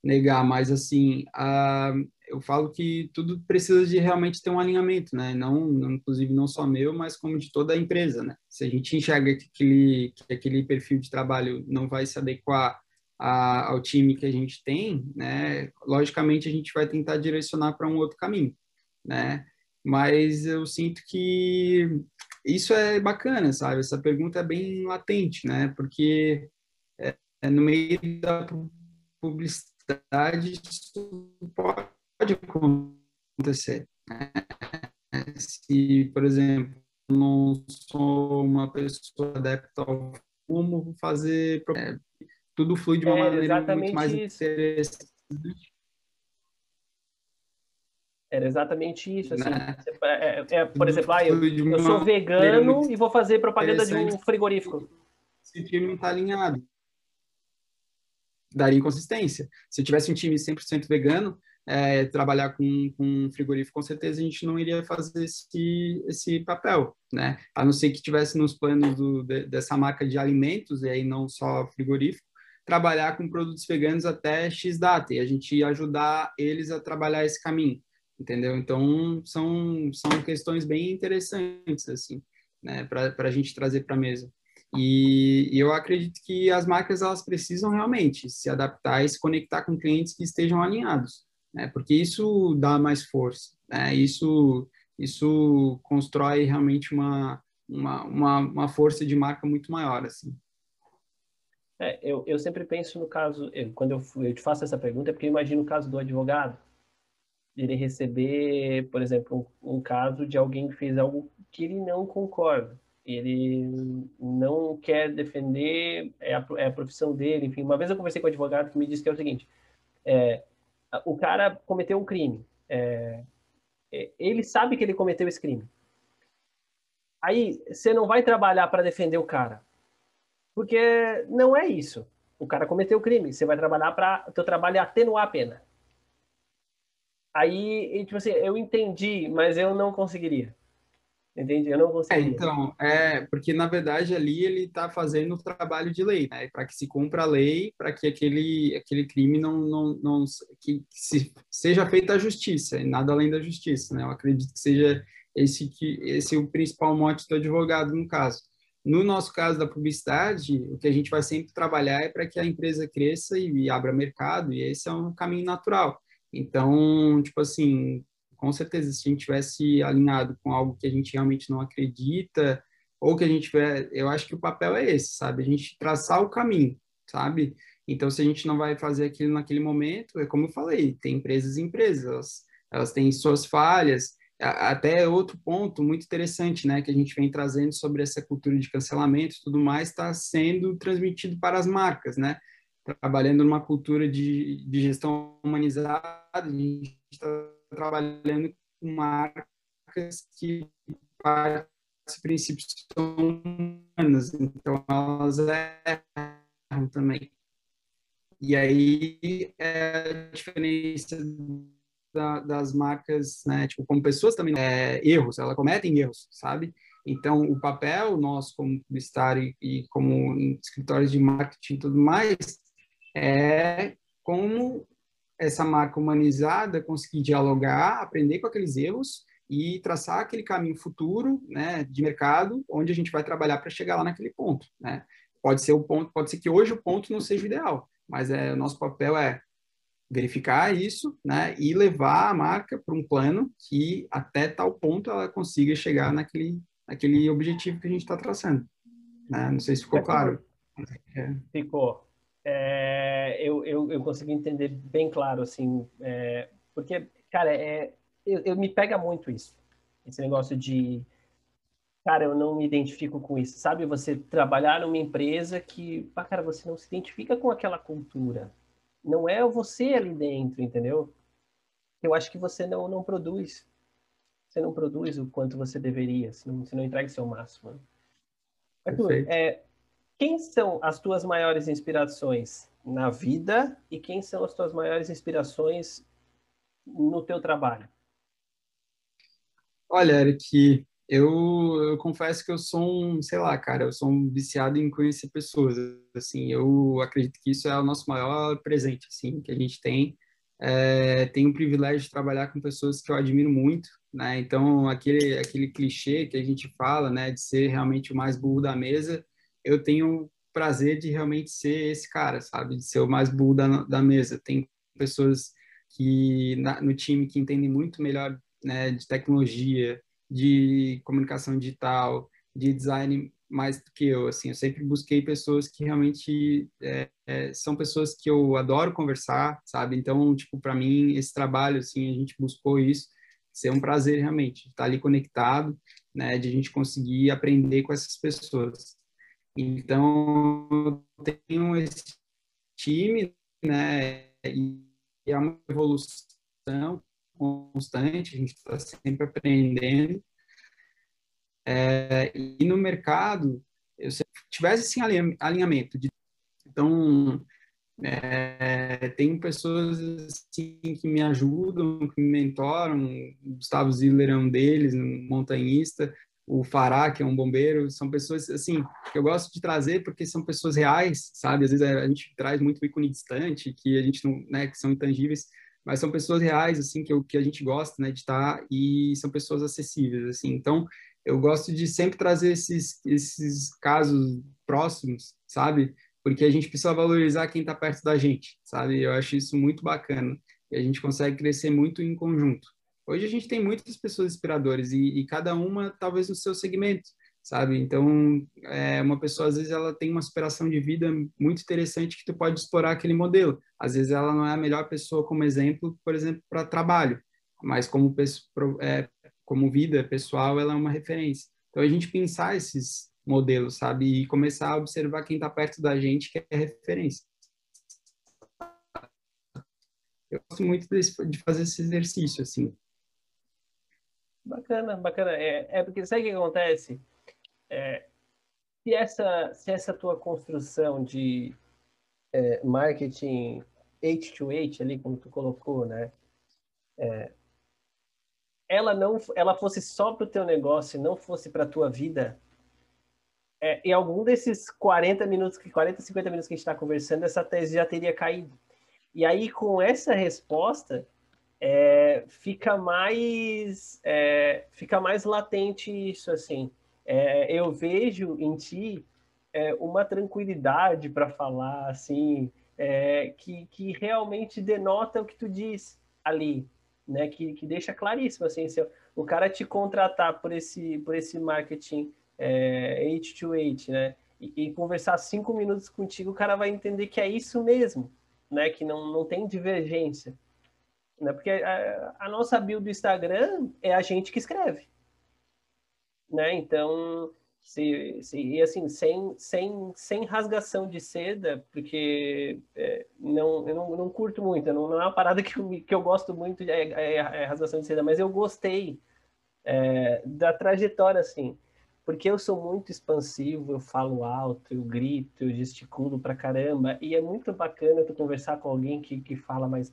negar, mas assim, a, eu falo que tudo precisa de realmente ter um alinhamento, né? Não, inclusive não só meu, mas como de toda a empresa, né? Se a gente enxerga que aquele, que aquele perfil de trabalho não vai se adequar a, ao time que a gente tem, né? Logicamente a gente vai tentar direcionar para um outro caminho, né? Mas eu sinto que isso é bacana, sabe? Essa pergunta é bem latente, né? Porque é, é no meio da publicidade isso pode acontecer. Né? Se, por exemplo, não sou uma pessoa adepta ao fumo, fazer é, tudo flui de uma é, maneira muito mais isso. interessante. Era exatamente isso. Assim, né? é, é, é por exemplo, ah, eu, eu sou vegano e vou fazer propaganda de um frigorífico. Esse time não está alinhado. Daria inconsistência. Se tivesse um time 100% vegano, é, trabalhar com, com frigorífico, com certeza a gente não iria fazer esse, esse papel, né? A não ser que tivesse nos planos do, de, dessa marca de alimentos, e aí não só frigorífico, trabalhar com produtos veganos até X data, e a gente ajudar eles a trabalhar esse caminho, entendeu? Então, são, são questões bem interessantes, assim, né, para a gente trazer para a mesa. E, e, eu acredito que as marcas, elas precisam realmente se adaptar e se conectar com clientes que estejam alinhados né? porque isso dá mais força, né? isso, isso constrói realmente uma, uma, uma, uma força de marca muito maior. Assim. É, eu, eu sempre penso no caso, eu, quando eu, eu te faço essa pergunta, é porque eu imagino o caso do advogado, ele receber, por exemplo, um, um caso de alguém que fez algo que ele não concorda ele não quer defender, é a, é a, profissão dele, enfim. Uma vez eu conversei com um advogado que me disse que é o seguinte, é, o cara cometeu um crime. É, é, ele sabe que ele cometeu esse crime. Aí você não vai trabalhar para defender o cara, porque não é isso. O cara cometeu o crime. Você vai trabalhar para o teu trabalho é atenuar a pena. Aí, tipo assim, eu entendi, mas eu não conseguiria. Entende? Eu não consegui. É, então, é, porque na verdade ali ele está fazendo o trabalho de lei, né? Para que se cumpra a lei, para que aquele, aquele crime não, não, não que, se, seja feita a justiça, e nada além da justiça, né? Eu acredito que seja esse que esse é o principal mote do advogado no caso. No nosso caso da publicidade, o que a gente vai sempre trabalhar é para que a empresa cresça e, e abra mercado, e esse é um caminho natural. Então, tipo assim, com certeza, se a gente tivesse alinhado com algo que a gente realmente não acredita, ou que a gente tiver, eu acho que o papel é esse, sabe? A gente traçar o caminho, sabe? Então, se a gente não vai fazer aquilo naquele momento, é como eu falei, tem empresas e empresas, elas, elas têm suas falhas, até outro ponto muito interessante, né, que a gente vem trazendo sobre essa cultura de cancelamento e tudo mais, está sendo transmitido para as marcas, né? Trabalhando numa cultura de, de gestão humanizada, a gente está trabalhando com marcas que esse princípios são humanas, então elas erram também. E aí é a diferença da, das marcas, né? Tipo, como pessoas também, é, erros, elas cometem erros, sabe? Então, o papel nosso como publicitário e como escritórios de marketing e tudo mais é como essa marca humanizada conseguir dialogar, aprender com aqueles erros e traçar aquele caminho futuro, né, de mercado, onde a gente vai trabalhar para chegar lá naquele ponto, né? Pode ser o ponto, pode ser que hoje o ponto não seja o ideal, mas é o nosso papel é verificar isso, né, e levar a marca para um plano que até tal ponto ela consiga chegar naquele naquele objetivo que a gente está traçando. Né? Não sei se ficou claro. Ficou é, eu, eu, eu consegui entender bem claro, assim, é, porque, cara, é, eu, eu, me pega muito isso, esse negócio de, cara, eu não me identifico com isso, sabe? Você trabalhar numa empresa que, pá, cara, você não se identifica com aquela cultura, não é você ali dentro, entendeu? Eu acho que você não, não produz, você não produz o quanto você deveria, você não, você não entrega o seu máximo. Arthur, é, quem são as tuas maiores inspirações na vida e quem são as tuas maiores inspirações no teu trabalho? Olha, Eric, Eu, eu confesso que eu sou um, sei lá, cara, eu sou um viciado em conhecer pessoas, assim, eu acredito que isso é o nosso maior presente, assim, que a gente tem. É, tenho o privilégio de trabalhar com pessoas que eu admiro muito, né? Então, aquele, aquele clichê que a gente fala, né, de ser realmente o mais burro da mesa, eu tenho o prazer de realmente ser esse cara, sabe? De ser o mais burro da, da mesa. Tem pessoas que na, no time que entendem muito melhor, né, de tecnologia, de comunicação digital, de design mais do que eu, assim, eu sempre busquei pessoas que realmente é, é, são pessoas que eu adoro conversar, sabe? Então, tipo, para mim esse trabalho, assim, a gente buscou isso, ser um prazer realmente, estar ali conectado, né, de a gente conseguir aprender com essas pessoas. Então, eu tenho esse time, né, e é uma evolução constante, a gente está sempre aprendendo. É, e no mercado, eu se tivesse esse alinhamento de então é, tem pessoas assim, que me ajudam, que me mentoram. O Gustavo Ziller é um deles, um montanhista. O Fará, que é um bombeiro, são pessoas assim que eu gosto de trazer porque são pessoas reais, sabe? Às vezes a gente traz muito ícone distante, que a gente não, né, que são intangíveis, mas são pessoas reais assim que, eu, que a gente gosta, né, de estar e são pessoas acessíveis, assim. Então eu gosto de sempre trazer esses esses casos próximos, sabe? porque a gente precisa valorizar quem está perto da gente, sabe? Eu acho isso muito bacana e a gente consegue crescer muito em conjunto. Hoje a gente tem muitas pessoas inspiradoras e, e cada uma talvez no seu segmento, sabe? Então, é, uma pessoa às vezes ela tem uma superação de vida muito interessante que tu pode explorar aquele modelo. Às vezes ela não é a melhor pessoa como exemplo, por exemplo, para trabalho, mas como é, como vida pessoal ela é uma referência. Então a gente pensar esses modelo, sabe? E começar a observar quem está perto da gente, que é referência. Eu gosto muito de fazer esse exercício, assim. Bacana, bacana. É, é porque sabe o que acontece? É, se, essa, se essa tua construção de é, marketing H2H, ali, como tu colocou, né? É, ela não ela fosse só para o teu negócio e não fosse para a tua vida, é, em algum desses 40 minutos, 40, 50 minutos que a gente está conversando, essa tese já teria caído. E aí, com essa resposta, é, fica mais é, fica mais latente isso assim. É, eu vejo em ti é, uma tranquilidade para falar assim é, que, que realmente denota o que tu diz ali, né? Que, que deixa claríssimo assim, se o cara te contratar por esse por esse marketing é, H2H, né? E, e, conversar cinco minutos contigo, o cara vai entender que é isso mesmo, né? Que não, não tem divergência. Né? Porque a, a nossa bio do Instagram é a gente que escreve. Né? Então, se, se, e assim, sem, sem, sem rasgação de seda, porque é, não, eu não, não curto muito, não, não é uma parada [LAUGHS] que eu, que eu gosto muito, é, é, é rasgação de seda, mas eu gostei é, da trajetória, assim porque eu sou muito expansivo, eu falo alto, eu grito, eu gesticulo pra caramba, e é muito bacana tu conversar com alguém que, que fala mais,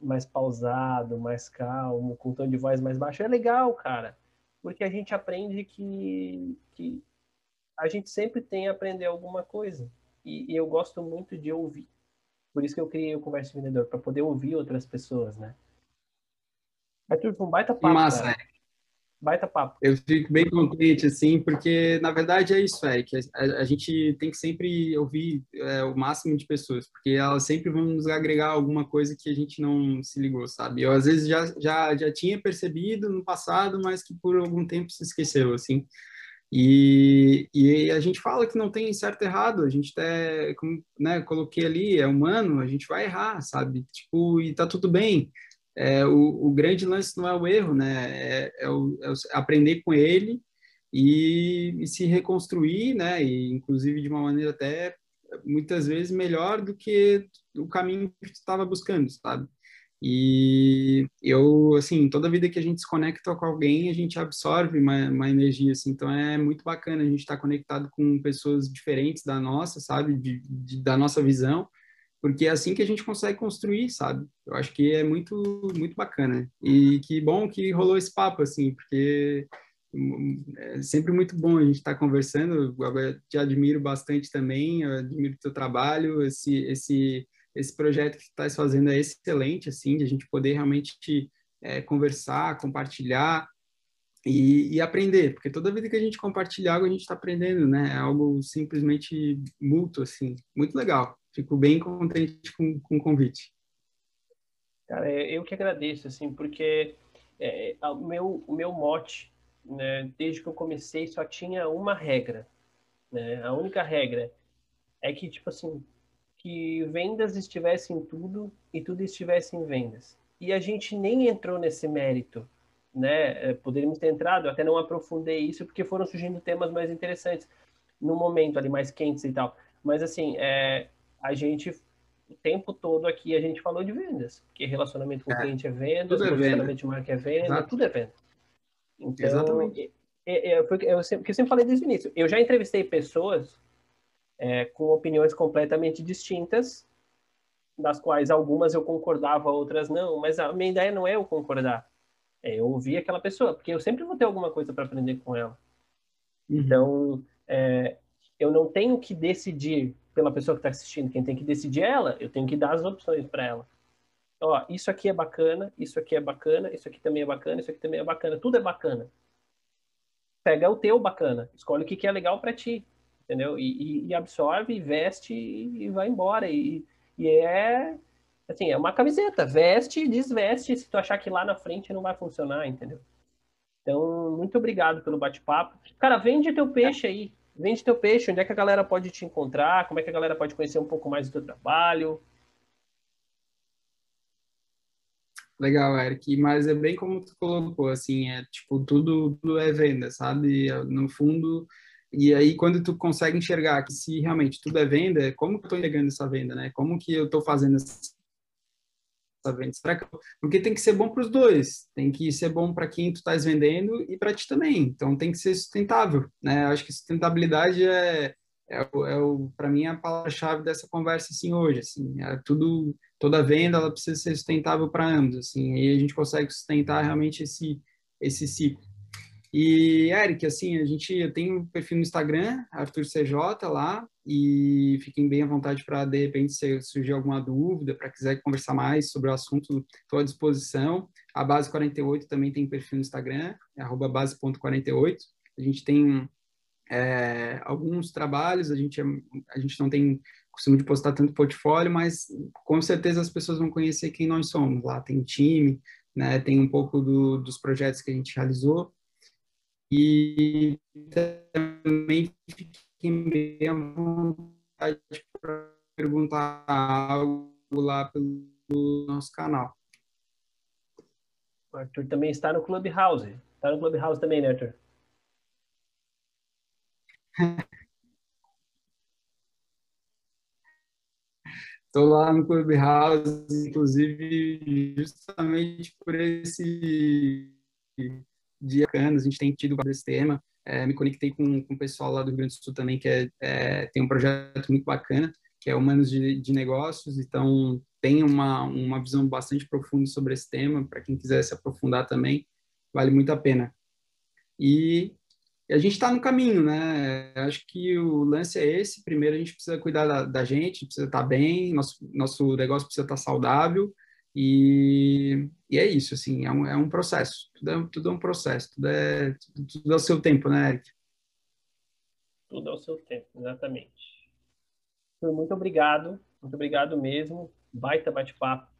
mais pausado, mais calmo, com um tom de voz mais baixo. É legal, cara, porque a gente aprende que, que a gente sempre tem a aprender alguma coisa, e, e eu gosto muito de ouvir. Por isso que eu criei o Conversa Vendedor, para poder ouvir outras pessoas, né? Arthur, um baita papo, Massa, cara. Baita papo. Eu fico bem contente, assim, porque na verdade é isso, Eric. A, a gente tem que sempre ouvir é, o máximo de pessoas, porque elas sempre vão nos agregar alguma coisa que a gente não se ligou, sabe? Eu às vezes já, já, já tinha percebido no passado, mas que por algum tempo se esqueceu, assim. E, e a gente fala que não tem certo e errado, a gente até, como né, coloquei ali, é humano, a gente vai errar, sabe? Tipo, e tá tudo bem é, o, o, grande lance não é o erro, né? É, é, o, é o aprender com ele e, e, se reconstruir, né? E inclusive de uma maneira até muitas vezes melhor do que o caminho que tu estava buscando, sabe? E eu, assim, toda vida que a gente se conecta com alguém, a gente absorve uma, uma energia, assim, então é muito bacana a gente estar tá conectado com pessoas diferentes da nossa, sabe? De, de, da nossa visão porque é assim que a gente consegue construir, sabe? Eu acho que é muito muito bacana. E que bom que rolou esse papo assim, porque é sempre muito bom a gente estar tá conversando. Eu te admiro bastante também, eu admiro o teu trabalho, esse, esse, esse projeto que tu estás fazendo é excelente, assim, de a gente poder realmente é, conversar, compartilhar e, e, aprender, porque toda vida que a gente compartilha algo, a gente está aprendendo, né? É algo simplesmente mútuo, assim, muito legal. Fico bem contente com, com o convite. Cara, é, eu que agradeço, assim, porque é, o, meu, o meu mote, né, desde que eu comecei, só tinha uma regra, né? A única regra é que, tipo assim, que vendas estivesse em tudo e tudo estivesse em vendas. E a gente nem entrou nesse mérito, né? É, poderíamos ter entrado, até não aprofundei isso, porque foram surgindo temas mais interessantes no momento ali, mais quentes e tal. Mas, assim, é, a gente, o tempo todo aqui, a gente falou de vendas, porque relacionamento com o é, cliente é venda, relacionamento venda. de marca é venda, Exato. tudo é venda. Então, Exatamente. É, é, eu, eu, sempre, eu sempre falei desde o início, eu já entrevistei pessoas é, com opiniões completamente distintas, das quais algumas eu concordava, outras não, mas a minha ideia não é eu concordar é eu ouvir aquela pessoa, porque eu sempre vou ter alguma coisa para aprender com ela. Uhum. Então, é, eu não tenho que decidir pela pessoa que está assistindo, quem tem que decidir é ela, eu tenho que dar as opções para ela. Ó, isso aqui é bacana, isso aqui é bacana, isso aqui também é bacana, isso aqui também é bacana, tudo é bacana. Pega o teu bacana, escolhe o que, que é legal para ti, entendeu? E, e, e, absorve, veste e, e vai embora. E, e é Assim, é uma camiseta, veste e desveste se tu achar que lá na frente não vai funcionar, entendeu? Então, muito obrigado pelo bate-papo. Cara, vende teu peixe aí. Vende teu peixe. Onde é que a galera pode te encontrar? Como é que a galera pode conhecer um pouco mais do teu trabalho? Legal, Eric. Mas é bem como tu colocou, assim, é tipo, tudo, tudo é venda, sabe? No fundo, e aí, quando tu consegue enxergar que se realmente tudo é venda, como que eu estou entregando essa venda, né? Como que eu estou fazendo tá vendo? Será que porque tem que ser bom para os dois, tem que ser bom para quem tu estás vendendo e para ti também. Então tem que ser sustentável, né? Acho que sustentabilidade é é, o, é o para mim a palavra-chave dessa conversa assim hoje, assim, é tudo toda venda ela precisa ser sustentável para ambos, assim. Aí a gente consegue sustentar realmente esse esse ciclo. E, Eric, assim, a gente, eu tenho um perfil no Instagram, Arthur CJ lá, e fiquem bem à vontade para, de repente, se surgir alguma dúvida, para quiser conversar mais sobre o assunto, estou à disposição. A Base 48 também tem perfil no Instagram, é base.48. A gente tem é, alguns trabalhos, a gente, é, a gente não tem costume de postar tanto portfólio, mas com certeza as pessoas vão conhecer quem nós somos. Lá tem time, né, tem um pouco do, dos projetos que a gente realizou, e também fiquem bem à vontade para perguntar algo lá pelo nosso canal. O Arthur também está no Clubhouse. Está no Clubhouse também, né, Arthur? [LAUGHS] Estou lá no Clubhouse, inclusive, justamente por esse de anos, a gente tem tido esse tema. É, me conectei com, com o pessoal lá do Rio Grande do Sul também, que é, é tem um projeto muito bacana, que é Humanos de, de Negócios, então tem uma, uma visão bastante profunda sobre esse tema, para quem quiser se aprofundar também, vale muito a pena. E a gente está no caminho, né? Acho que o lance é esse. Primeiro, a gente precisa cuidar da, da gente, precisa estar tá bem, nosso, nosso negócio precisa estar tá saudável, e, e é isso, assim, é um, é um processo, tudo é, tudo é um processo, tudo é, tudo, tudo ao seu tempo, né, Eric? Tudo ao seu tempo, exatamente. Muito obrigado, muito obrigado mesmo, baita bate-papo,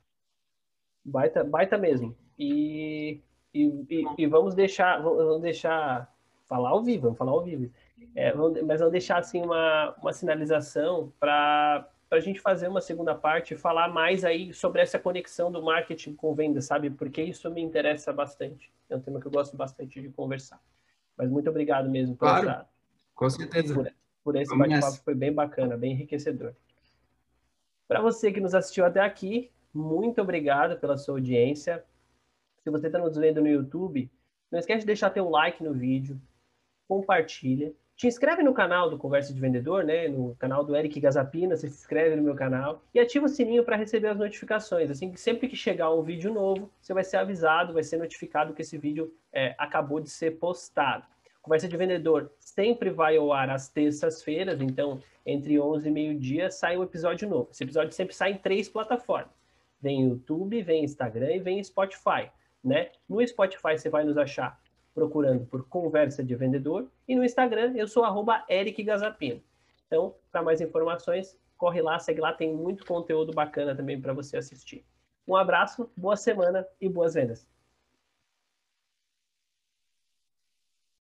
baita, baita mesmo. E, e, e, e, vamos deixar, vamos deixar falar ao vivo, vamos falar ao vivo. É, mas vamos deixar assim uma, uma sinalização para para a gente fazer uma segunda parte e falar mais aí sobre essa conexão do marketing com venda, sabe? Porque isso me interessa bastante. É um tema que eu gosto bastante de conversar. Mas muito obrigado mesmo por claro, essa, com certeza. Por, por esse bate-papo, foi bem bacana, bem enriquecedor. Para você que nos assistiu até aqui, muito obrigado pela sua audiência. Se você está nos vendo no YouTube, não esquece de deixar teu like no vídeo, compartilha te inscreve no canal do Conversa de Vendedor, né? No canal do Eric Gazapina, você se inscreve no meu canal e ativa o sininho para receber as notificações. Assim que sempre que chegar um vídeo novo, você vai ser avisado, vai ser notificado que esse vídeo é, acabou de ser postado. Conversa de Vendedor sempre vai ao ar às terças-feiras, então entre 11 e meio-dia sai um episódio novo. Esse episódio sempre sai em três plataformas. Vem YouTube, vem Instagram e vem Spotify, né? No Spotify você vai nos achar procurando por Conversa de Vendedor. E no Instagram, eu sou arroba Eric Gazapino. Então, para mais informações, corre lá, segue lá, tem muito conteúdo bacana também para você assistir. Um abraço, boa semana e boas vendas.